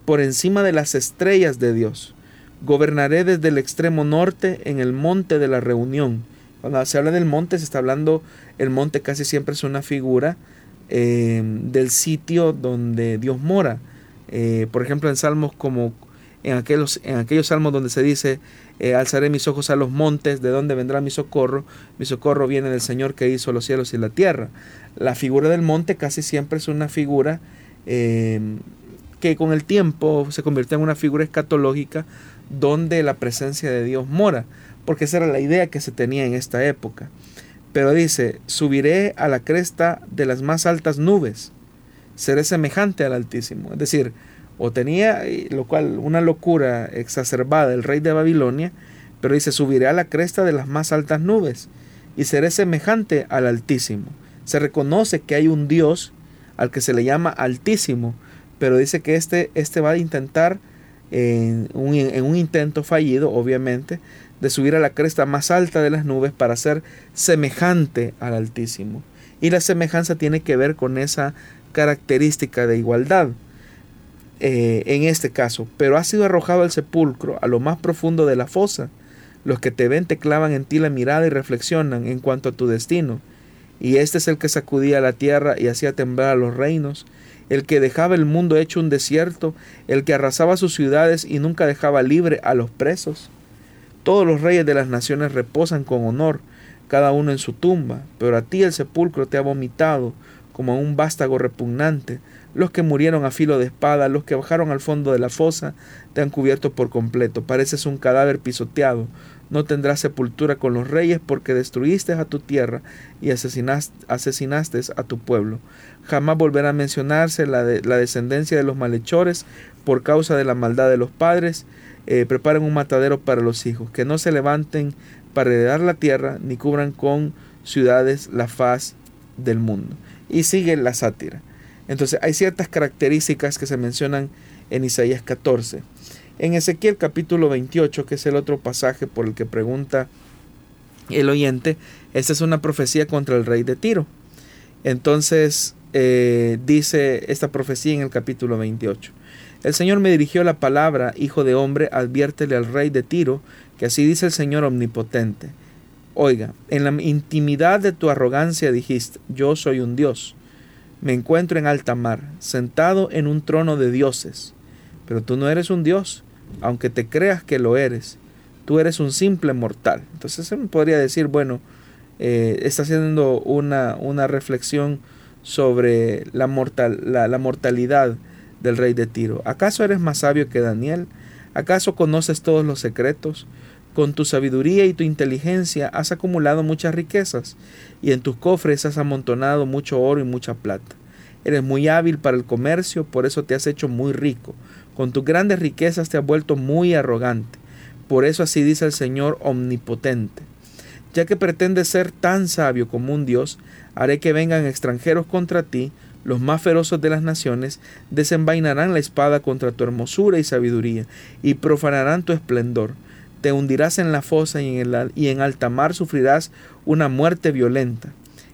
por encima de las estrellas de Dios. Gobernaré desde el extremo norte en el monte de la reunión. Cuando se habla del monte, se está hablando, el monte casi siempre es una figura eh, del sitio donde Dios mora. Eh, por ejemplo, en salmos como en aquellos, en aquellos salmos donde se dice, eh, alzaré mis ojos a los montes, ¿de dónde vendrá mi socorro? Mi socorro viene del Señor que hizo los cielos y la tierra. La figura del monte casi siempre es una figura em, que con el tiempo se convierte en una figura escatológica donde la presencia de Dios mora, porque esa era la idea que se tenía en esta época. Pero dice, subiré a la cresta de las más altas nubes, seré semejante al Altísimo. Es decir, o tenía, lo cual, una locura exacerbada el rey de Babilonia, pero dice, subiré a la cresta de las más altas nubes y seré semejante al Altísimo. Se reconoce que hay un Dios al que se le llama Altísimo, pero dice que este, este va a intentar, en un, en un intento fallido, obviamente, de subir a la cresta más alta de las nubes para ser semejante al Altísimo. Y la semejanza tiene que ver con esa característica de igualdad. Eh, en este caso, pero ha sido arrojado al sepulcro, a lo más profundo de la fosa. Los que te ven te clavan en ti la mirada y reflexionan en cuanto a tu destino. Y este es el que sacudía la tierra y hacía temblar a los reinos, el que dejaba el mundo hecho un desierto, el que arrasaba sus ciudades y nunca dejaba libre a los presos. Todos los reyes de las naciones reposan con honor, cada uno en su tumba, pero a ti el sepulcro te ha vomitado como a un vástago repugnante. Los que murieron a filo de espada, los que bajaron al fondo de la fosa, te han cubierto por completo. Pareces un cadáver pisoteado. No tendrás sepultura con los reyes porque destruiste a tu tierra y asesinaste, asesinaste a tu pueblo. Jamás volverá a mencionarse la, la descendencia de los malhechores por causa de la maldad de los padres. Eh, preparen un matadero para los hijos. Que no se levanten para heredar la tierra, ni cubran con ciudades la faz del mundo. Y sigue la sátira. Entonces hay ciertas características que se mencionan en Isaías 14. En Ezequiel capítulo 28, que es el otro pasaje por el que pregunta el oyente, esta es una profecía contra el rey de Tiro. Entonces eh, dice esta profecía en el capítulo 28. El Señor me dirigió la palabra, hijo de hombre, adviértele al rey de Tiro, que así dice el Señor omnipotente. Oiga, en la intimidad de tu arrogancia dijiste, yo soy un Dios. Me encuentro en alta mar, sentado en un trono de dioses. Pero tú no eres un Dios, aunque te creas que lo eres. Tú eres un simple mortal. Entonces se podría decir, bueno, eh, está haciendo una, una reflexión sobre la, mortal, la mortalidad del rey de Tiro. ¿Acaso eres más sabio que Daniel? ¿Acaso conoces todos los secretos? Con tu sabiduría y tu inteligencia has acumulado muchas riquezas, y en tus cofres has amontonado mucho oro y mucha plata. Eres muy hábil para el comercio, por eso te has hecho muy rico. Con tus grandes riquezas te has vuelto muy arrogante. Por eso así dice el Señor omnipotente. Ya que pretendes ser tan sabio como un Dios, haré que vengan extranjeros contra ti, los más feroces de las naciones desenvainarán la espada contra tu hermosura y sabiduría, y profanarán tu esplendor. Te hundirás en la fosa y en, el, y en alta mar sufrirás una muerte violenta.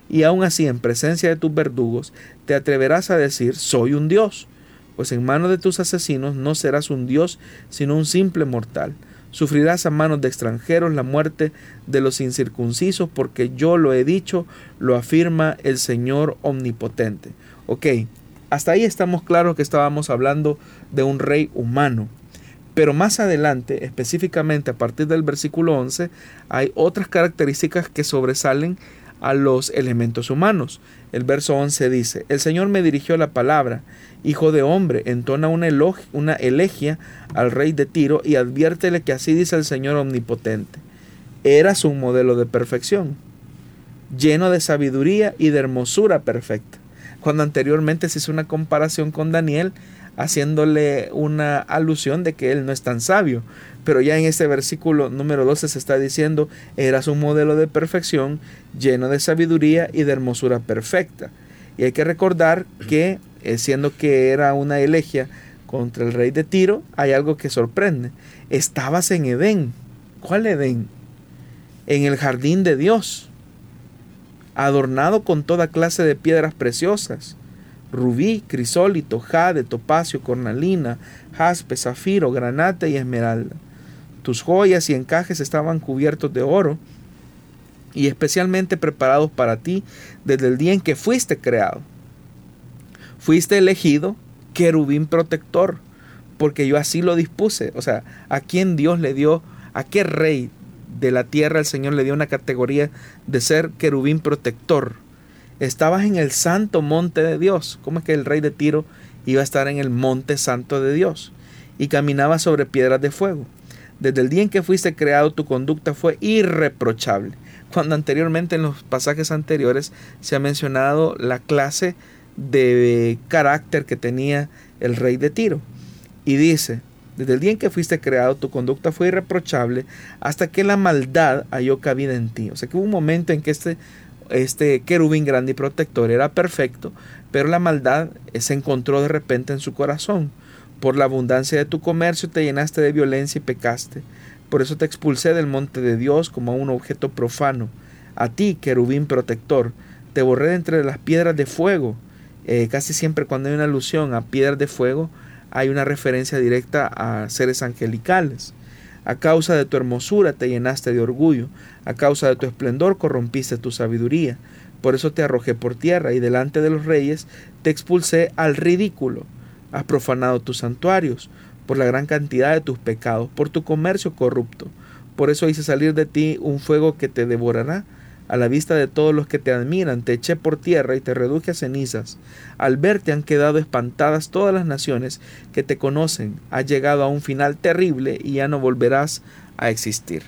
Y aun así, en presencia de tus verdugos, te atreverás a decir, soy un dios. Pues en manos de tus asesinos no serás un dios, sino un simple mortal. Sufrirás a manos de extranjeros la muerte de los incircuncisos, porque yo lo he dicho, lo afirma el Señor omnipotente. Ok, hasta ahí estamos claros que estábamos hablando de un rey humano. Pero más adelante, específicamente a partir del versículo 11, hay otras características que sobresalen a los elementos humanos. El verso 11 dice, el Señor me dirigió la palabra, hijo de hombre, entona una, una elegia al rey de Tiro y adviértele que así dice el Señor omnipotente. Eras un modelo de perfección, lleno de sabiduría y de hermosura perfecta cuando anteriormente se hizo una comparación con Daniel, haciéndole una alusión de que él no es tan sabio. Pero ya en este versículo número 12 se está diciendo, eras un modelo de perfección, lleno de sabiduría y de hermosura perfecta. Y hay que recordar que, eh, siendo que era una elegia contra el rey de Tiro, hay algo que sorprende. Estabas en Edén. ¿Cuál Edén? En el jardín de Dios adornado con toda clase de piedras preciosas, rubí, crisólito, jade, topacio, cornalina, jaspe, zafiro, granate y esmeralda. Tus joyas y encajes estaban cubiertos de oro y especialmente preparados para ti desde el día en que fuiste creado. Fuiste elegido querubín protector, porque yo así lo dispuse. O sea, ¿a quién Dios le dio, a qué rey de la tierra el Señor le dio una categoría de ser querubín protector. Estabas en el santo monte de Dios. ¿Cómo es que el rey de Tiro iba a estar en el monte santo de Dios? Y caminaba sobre piedras de fuego. Desde el día en que fuiste creado tu conducta fue irreprochable. Cuando anteriormente en los pasajes anteriores se ha mencionado la clase de carácter que tenía el rey de Tiro. Y dice, desde el día en que fuiste creado, tu conducta fue irreprochable hasta que la maldad halló cabida en ti. O sea que hubo un momento en que este, este querubín grande y protector era perfecto, pero la maldad se encontró de repente en su corazón. Por la abundancia de tu comercio te llenaste de violencia y pecaste. Por eso te expulsé del monte de Dios como a un objeto profano. A ti, querubín protector, te borré de entre las piedras de fuego. Eh, casi siempre cuando hay una alusión a piedras de fuego, hay una referencia directa a seres angelicales. A causa de tu hermosura te llenaste de orgullo, a causa de tu esplendor corrompiste tu sabiduría. Por eso te arrojé por tierra y delante de los reyes te expulsé al ridículo. Has profanado tus santuarios por la gran cantidad de tus pecados, por tu comercio corrupto. Por eso hice salir de ti un fuego que te devorará. A la vista de todos los que te admiran, te eché por tierra y te reduje a cenizas. Al verte han quedado espantadas todas las naciones que te conocen. Has llegado a un final terrible y ya no volverás a existir.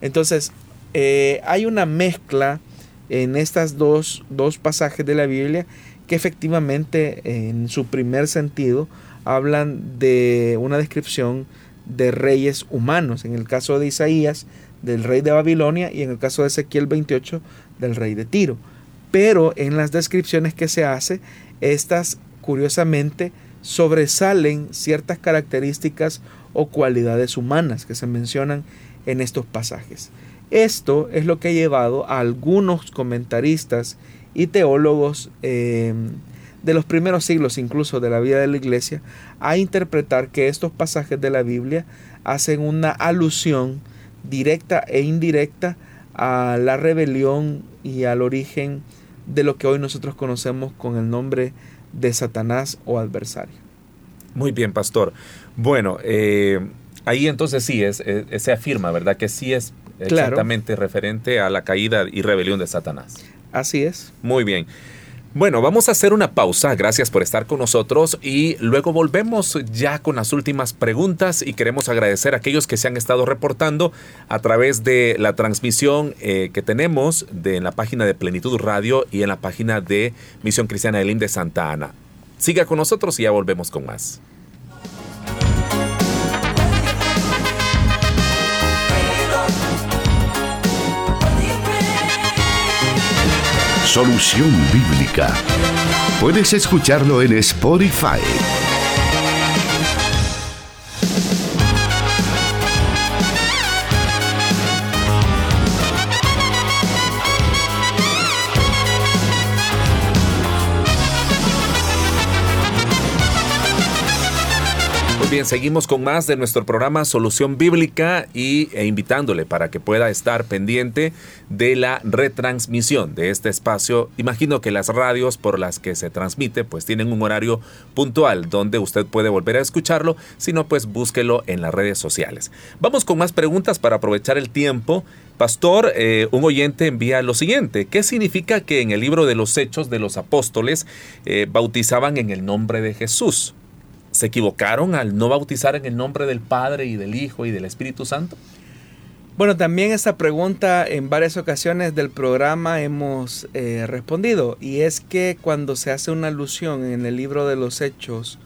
Entonces, eh, hay una mezcla en estos dos, dos pasajes de la Biblia que efectivamente en su primer sentido hablan de una descripción de reyes humanos. En el caso de Isaías, del rey de Babilonia y en el caso de Ezequiel 28, del rey de Tiro. Pero en las descripciones que se hace, estas curiosamente sobresalen ciertas características o cualidades humanas que se mencionan en estos pasajes. Esto es lo que ha llevado a algunos comentaristas y teólogos eh, de los primeros siglos incluso de la vida de la iglesia a interpretar que estos pasajes de la Biblia hacen una alusión directa e indirecta a la rebelión y al origen de lo que hoy nosotros conocemos con el nombre de Satanás o adversario. Muy bien, pastor. Bueno, eh, ahí entonces sí es, se afirma, ¿verdad? Que sí es exactamente referente a la caída y rebelión de Satanás. Así es. Muy bien. Bueno, vamos a hacer una pausa. Gracias por estar con nosotros y luego volvemos ya con las últimas preguntas y queremos agradecer a aquellos que se han estado reportando a través de la transmisión eh, que tenemos de, en la página de Plenitud Radio y en la página de Misión Cristiana Elim de Santa Ana. Siga con nosotros y ya volvemos con más. Solución Bíblica. Puedes escucharlo en Spotify. Bien, seguimos con más de nuestro programa Solución Bíblica y, e invitándole para que pueda estar pendiente de la retransmisión de este espacio. Imagino que las radios por las que se transmite pues tienen un horario puntual donde usted puede volver a escucharlo, si no pues búsquelo en las redes sociales. Vamos con más preguntas para aprovechar el tiempo. Pastor, eh, un oyente envía lo siguiente. ¿Qué significa que en el libro de los Hechos de los Apóstoles eh, bautizaban en el nombre de Jesús? ¿Se equivocaron al no bautizar en el nombre del Padre y del Hijo y del Espíritu Santo? Bueno, también esta pregunta en varias ocasiones del programa hemos eh, respondido y es que cuando se hace una alusión en el libro de los Hechos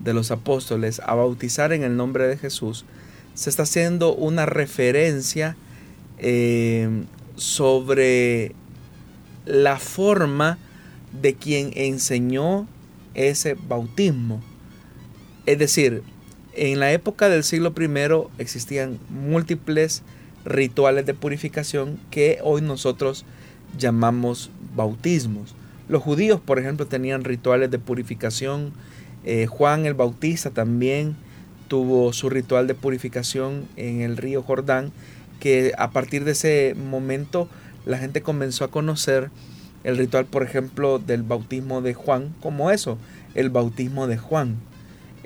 de los Apóstoles a bautizar en el nombre de Jesús, se está haciendo una referencia eh, sobre la forma de quien enseñó ese bautismo. Es decir, en la época del siglo I existían múltiples rituales de purificación que hoy nosotros llamamos bautismos. Los judíos, por ejemplo, tenían rituales de purificación. Eh, Juan el Bautista también tuvo su ritual de purificación en el río Jordán, que a partir de ese momento la gente comenzó a conocer el ritual, por ejemplo, del bautismo de Juan como eso, el bautismo de Juan.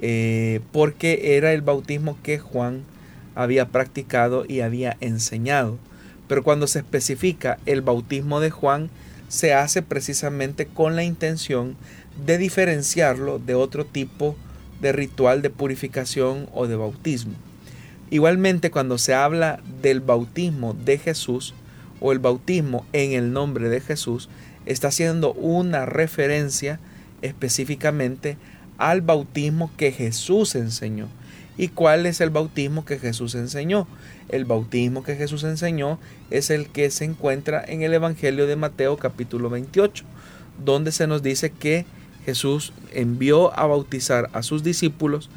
Eh, porque era el bautismo que Juan había practicado y había enseñado. Pero cuando se especifica el bautismo de Juan, se hace precisamente con la intención de diferenciarlo de otro tipo de ritual de purificación o de bautismo. Igualmente cuando se habla del bautismo de Jesús o el bautismo en el nombre de Jesús, está haciendo una referencia específicamente al bautismo que Jesús enseñó. ¿Y cuál es el bautismo que Jesús enseñó? El bautismo que Jesús enseñó es el que se encuentra en el Evangelio de Mateo capítulo 28, donde se nos dice que Jesús envió a bautizar a sus discípulos,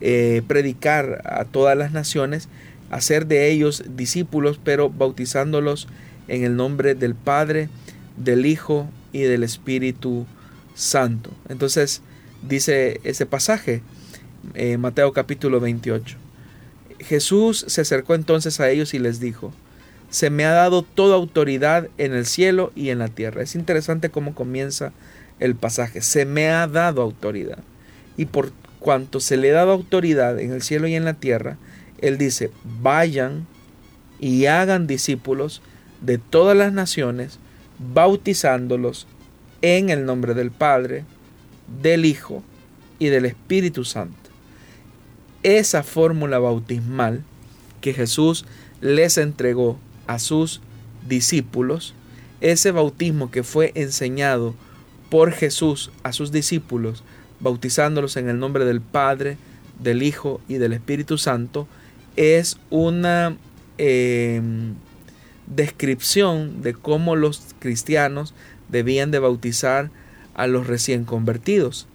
eh, predicar a todas las naciones, hacer de ellos discípulos, pero bautizándolos en el nombre del Padre, del Hijo y del Espíritu Santo. Entonces, dice ese pasaje, eh, Mateo capítulo 28. Jesús se acercó entonces a ellos y les dijo, se me ha dado toda autoridad en el cielo y en la tierra. Es interesante cómo comienza el pasaje. Se me ha dado autoridad. Y por cuanto se le ha dado autoridad en el cielo y en la tierra, Él dice, vayan y hagan discípulos de todas las naciones, bautizándolos en el nombre del Padre, del Hijo y del Espíritu Santo. Esa fórmula bautismal que Jesús les entregó a sus discípulos, ese bautismo que fue enseñado por Jesús a sus discípulos, bautizándolos en el nombre del Padre, del Hijo y del Espíritu Santo, es una em, descripción de cómo los cristianos debían de bautizar a los recién convertidos.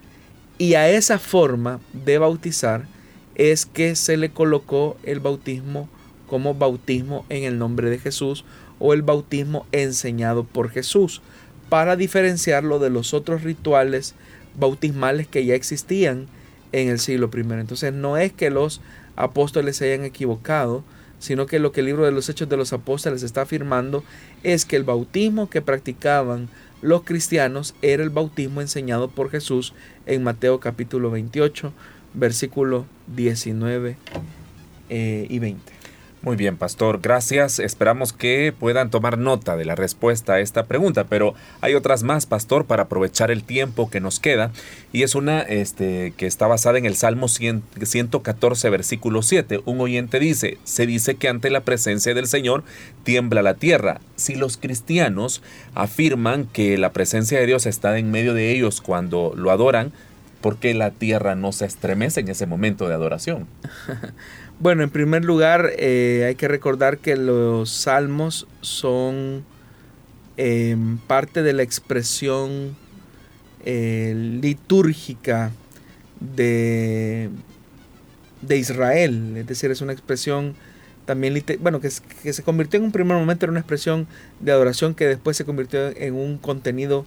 Y a esa forma de bautizar es que se le colocó el bautismo como bautismo en el nombre de Jesús o el bautismo enseñado por Jesús, para diferenciarlo de los otros rituales bautismales que ya existían en el siglo I. Entonces no es que los apóstoles se hayan equivocado, sino que lo que el libro de los Hechos de los Apóstoles está afirmando es que el bautismo que practicaban los cristianos era el bautismo enseñado por Jesús en Mateo capítulo 28, versículo 19 eh, y 20. Muy bien, pastor, gracias. Esperamos que puedan tomar nota de la respuesta a esta pregunta, pero hay otras más, pastor, para aprovechar el tiempo que nos queda. Y es una este, que está basada en el Salmo 114, versículo 7. Un oyente dice, se dice que ante la presencia del Señor tiembla la tierra. Si los cristianos afirman que la presencia de Dios está en medio de ellos cuando lo adoran, ¿por qué la tierra no se estremece en ese momento de adoración? Bueno, en primer lugar, eh, hay que recordar que los salmos son em, parte de la expresión eh, litúrgica de, de Israel. Es decir, es una expresión también, bueno, que, se convirtió en un primer momento en una expresión de adoración que después se convirtió en un contenido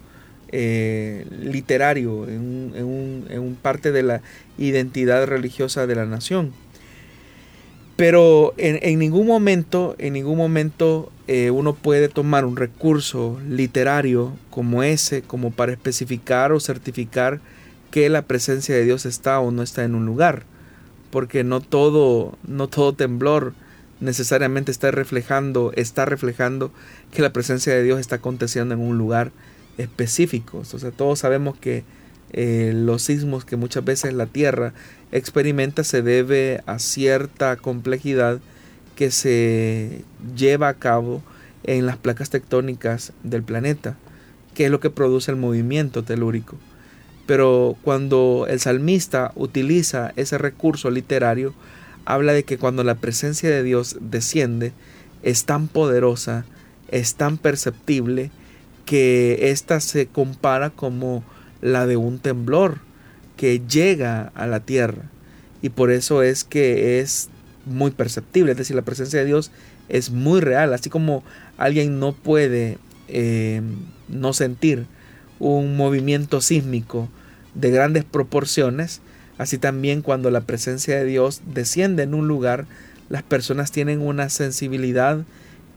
eh, literario, en, en un parte de la identidad religiosa de la nación. Pero en, ningún momento, en ningún momento eh, uno puede tomar un recurso literario como ese como para especificar o certificar que la presencia de Dios está o no está en un lugar. Porque no todo, no todo temblor necesariamente está reflejando, está reflejando que la presencia de Dios está aconteciendo en un lugar específico. O sea, todos sabemos que eh, los sismos que muchas veces la Tierra experimenta se debe a cierta complejidad que se lleva a cabo en las placas tectónicas del planeta, que es lo que produce el movimiento telúrico. Pero cuando el salmista utiliza ese recurso literario, habla de que cuando la presencia de Dios desciende, es tan poderosa, es tan perceptible, que ésta se compara como la de un temblor que llega a la tierra. Y por eso es que es muy perceptible, es decir, la presencia de Dios es muy real, así como alguien no puede eh, no sentir un movimiento sísmico de grandes proporciones, así también cuando la presencia de Dios desciende en un lugar, las personas tienen una sensibilidad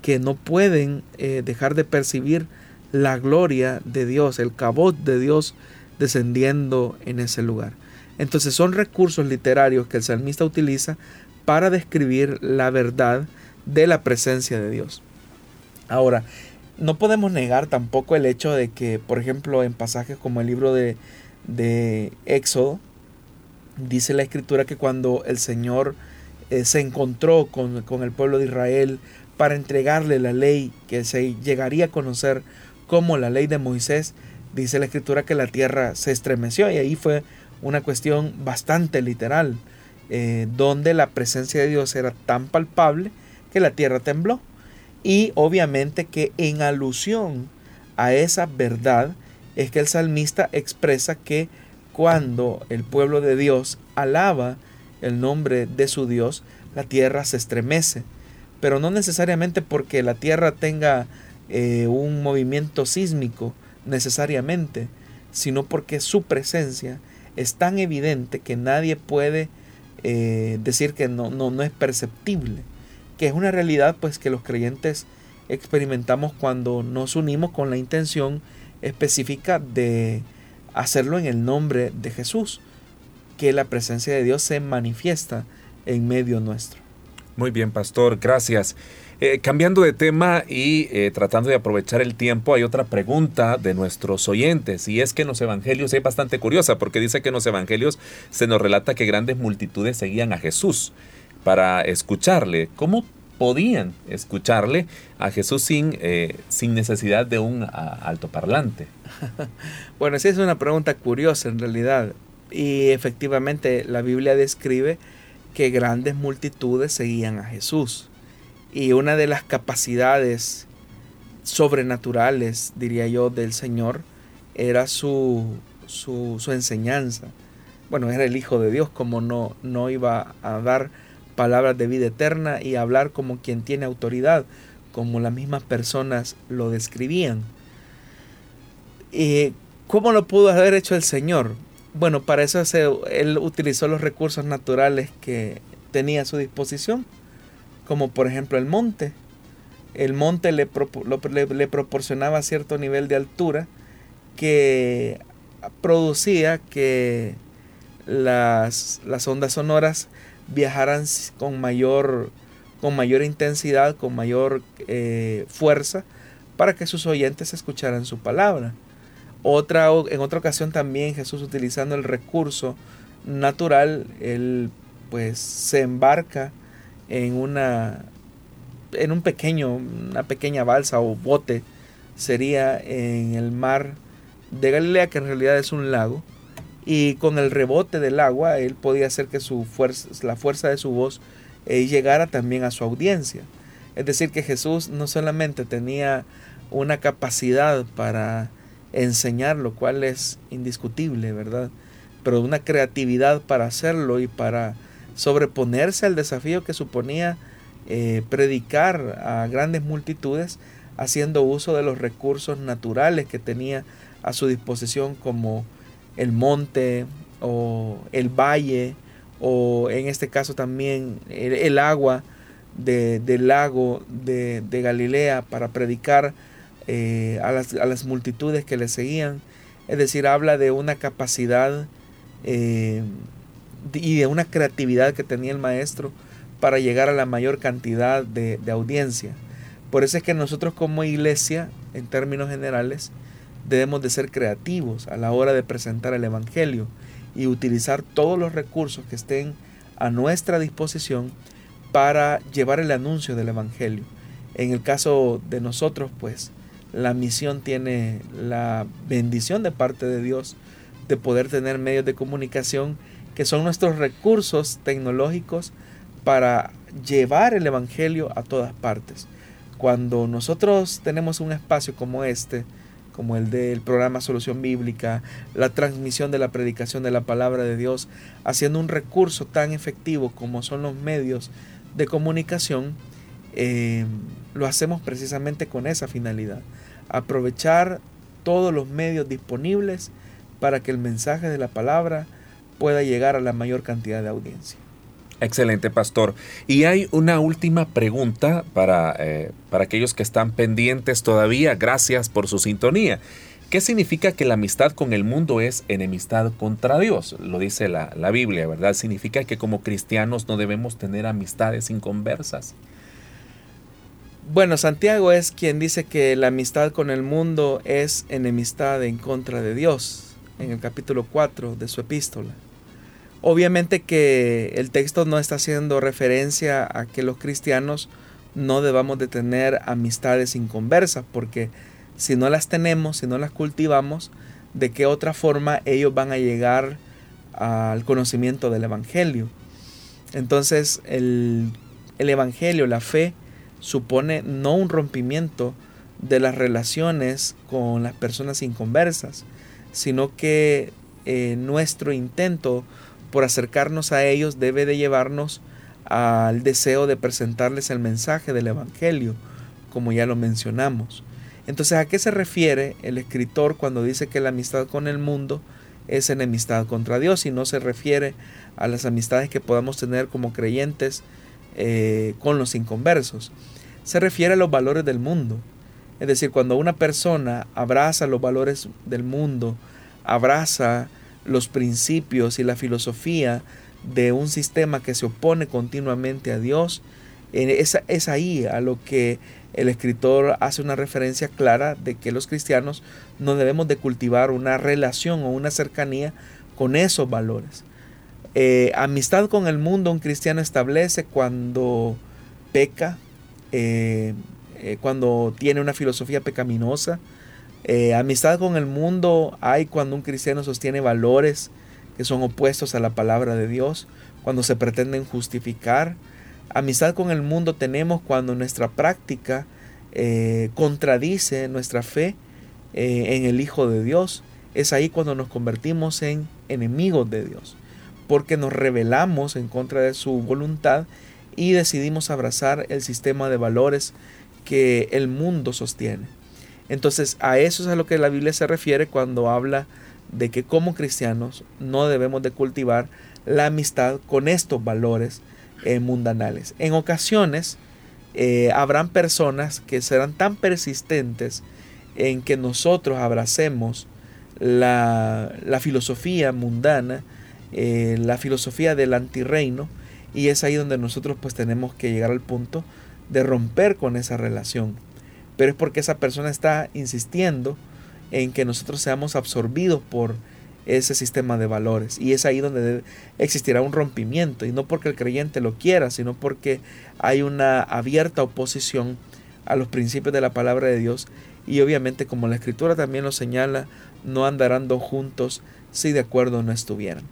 que no pueden eh, dejar de percibir la gloria de Dios, el cabot de Dios descendiendo en ese lugar. Entonces son recursos literarios que el salmista utiliza para describir la verdad de la presencia de Dios. Ahora, no podemos negar tampoco el hecho de que, por ejemplo, en pasajes como el libro de, de Éxodo, dice la escritura que cuando el Señor eh, se encontró con, con el pueblo de Israel para entregarle la ley que se llegaría a conocer como la ley de Moisés, dice la escritura que la tierra se estremeció y ahí fue una cuestión bastante literal, eh, donde la presencia de Dios era tan palpable que la tierra tembló. Y obviamente que en alusión a esa verdad es que el salmista expresa que cuando el pueblo de Dios alaba el nombre de su Dios, la tierra se estremece. Pero no necesariamente porque la tierra tenga eh, un movimiento sísmico, necesariamente, sino porque su presencia es tan evidente que nadie puede eh, decir que no, no, no es perceptible, que es una realidad pues que los creyentes experimentamos cuando nos unimos con la intención específica de hacerlo en el nombre de Jesús, que la presencia de Dios se manifiesta en medio nuestro. Muy bien, pastor, gracias. Eh, cambiando de tema y eh, tratando de aprovechar el tiempo, hay otra pregunta de nuestros oyentes y es que en los evangelios es bastante curiosa porque dice que en los evangelios se nos relata que grandes multitudes seguían a Jesús para escucharle. ¿Cómo podían escucharle a Jesús sin, eh, sin necesidad de un altoparlante? bueno, esa es una pregunta curiosa en realidad y efectivamente la Biblia describe que grandes multitudes seguían a Jesús. Y una de las capacidades sobrenaturales, diría yo, del Señor era su, su, enseñanza. Bueno, era el Hijo de Dios, como no, no iba a dar palabras de vida eterna y hablar como quien tiene autoridad, como las mismas personas lo describían. ¿Y ¿Cómo lo pudo haber hecho el Señor? Bueno, para eso él utilizó los recursos naturales que tenía a su disposición como por ejemplo el monte. El monte le, proporcionaba cierto nivel de altura que producía que las, las ondas sonoras viajaran con mayor, con mayor intensidad, con mayor eh, fuerza, para que sus oyentes escucharan su palabra. Otra, en otra ocasión también Jesús utilizando el recurso natural, él pues se embarca en una en un pequeño una pequeña balsa o bote sería en el mar de Galilea que en realidad es un lago y con el rebote del agua él podía hacer que su fuerza la fuerza de su voz eh, llegara también a su audiencia. Es decir que Jesús no solamente tenía una capacidad para enseñar lo cual es indiscutible verdad pero una creatividad para hacerlo y para sobreponerse al desafío que suponía eh, predicar a grandes multitudes haciendo uso de los recursos naturales que tenía a su disposición como el monte o el valle o en este caso también el, agua del lago de, Galilea para predicar eh, a, las, multitudes que le seguían. Es decir, habla de una capacidad eh, y de una creatividad que tenía el maestro para llegar a la mayor cantidad de, audiencia. Por eso es que nosotros como iglesia, en términos generales, debemos de ser creativos a la hora de presentar el Evangelio y utilizar todos los recursos que estén a nuestra disposición para llevar el anuncio del Evangelio. En el caso de nosotros, pues, la misión tiene la bendición de parte de Dios de poder tener medios de comunicación que son nuestros recursos tecnológicos para llevar el Evangelio a todas partes. Cuando nosotros tenemos un espacio como este, como el del programa Solución Bíblica, la transmisión de la predicación de la palabra de Dios, haciendo un recurso tan efectivo como son los medios de comunicación, eh, lo hacemos precisamente con esa finalidad. Aprovechar todos los medios disponibles para que el mensaje de la palabra pueda llegar a la mayor cantidad de audiencia. Excelente, pastor. Y hay una última pregunta para, eh, para aquellos que están pendientes todavía. Gracias por su sintonía. ¿Qué significa que la amistad con el mundo es enemistad contra Dios? Lo dice la, la Biblia, ¿verdad? Significa que como cristianos no debemos tener amistades inconversas. Bueno, Santiago es quien dice que la amistad con el mundo es enemistad en contra de Dios, en el capítulo 4 de su epístola. Obviamente que el texto no está haciendo referencia a que los cristianos no debamos de tener amistades inconversas, porque si no las tenemos, si no las cultivamos, ¿de qué otra forma ellos van a llegar al conocimiento del Evangelio? Entonces el, Evangelio, la fe, supone no un rompimiento de las relaciones con las personas inconversas, sino que eh, nuestro intento por acercarnos a ellos debe de llevarnos al deseo de presentarles el mensaje del Evangelio, como ya lo mencionamos. Entonces, ¿a qué se refiere el escritor cuando dice que la amistad con el mundo es enemistad contra Dios y no se refiere a las amistades que podamos tener como creyentes eh, con los inconversos. Se refiere a los valores del mundo. Es decir, cuando una persona abraza los valores del mundo, abraza los principios y la filosofía de un sistema que se opone continuamente a Dios, es, es ahí a lo que el escritor hace una referencia clara de que los cristianos no debemos de cultivar una relación o una cercanía con esos valores. Eh, amistad con el mundo un cristiano establece cuando peca, eh, eh, cuando tiene una filosofía pecaminosa. Amistad con el mundo hay cuando un cristiano sostiene valores que son opuestos a la palabra de Dios, cuando se pretenden justificar. Amistad con el mundo tenemos cuando nuestra práctica contradice nuestra fe en el Hijo de Dios. Es ahí cuando nos convertimos en enemigos de Dios porque nos rebelamos en contra de su voluntad y decidimos abrazar el sistema de valores que el mundo sostiene. Entonces a eso es a lo que la Biblia se refiere cuando habla de que como cristianos no debemos de cultivar la amistad con estos valores eh, mundanales. En ocasiones eh, habrán personas que serán tan persistentes en que nosotros abracemos la, filosofía mundana, eh, la filosofía del antirreino y es ahí donde nosotros pues tenemos que llegar al punto de romper con esa relación. Pero es porque esa persona está insistiendo en que nosotros seamos absorbidos por ese sistema de valores. Y es ahí donde existirá un rompimiento. Y no porque el creyente lo quiera, sino porque hay una abierta oposición a los principios de la palabra de Dios. Y obviamente, como la escritura también lo señala, no andarán dos juntos si de acuerdo no estuvieran.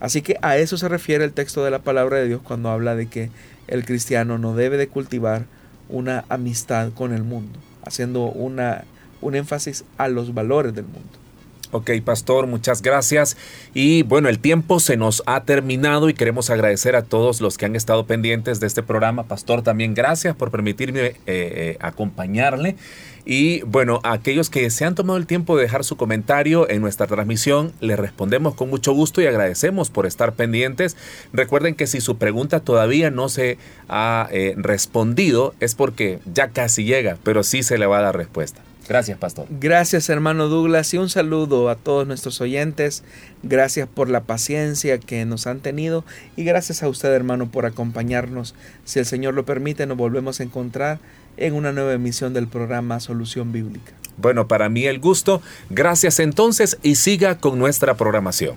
Así que a eso se refiere el texto de la palabra de Dios cuando habla de que el cristiano no debe de cultivar una amistad con el mundo, haciendo una, un énfasis a los valores del mundo. Ok, pastor, muchas gracias. Y bueno, el tiempo se nos ha terminado y queremos agradecer a todos los que han estado pendientes de este programa. Pastor, también gracias por permitirme eh, eh, acompañarle. Y bueno, a aquellos que se han tomado el tiempo de dejar su comentario en nuestra transmisión, les respondemos con mucho gusto y agradecemos por estar pendientes. Recuerden que si su pregunta todavía no se ha eh, respondido, es porque ya casi llega, pero sí se le va a dar respuesta. Gracias, pastor. Gracias, hermano Douglas, y un saludo a todos nuestros oyentes. Gracias por la paciencia que nos han tenido y gracias a usted, hermano, por acompañarnos. Si el Señor lo permite, nos volvemos a encontrar en una nueva emisión del programa Solución Bíblica. Bueno, para mí el gusto. Gracias entonces y siga con nuestra programación.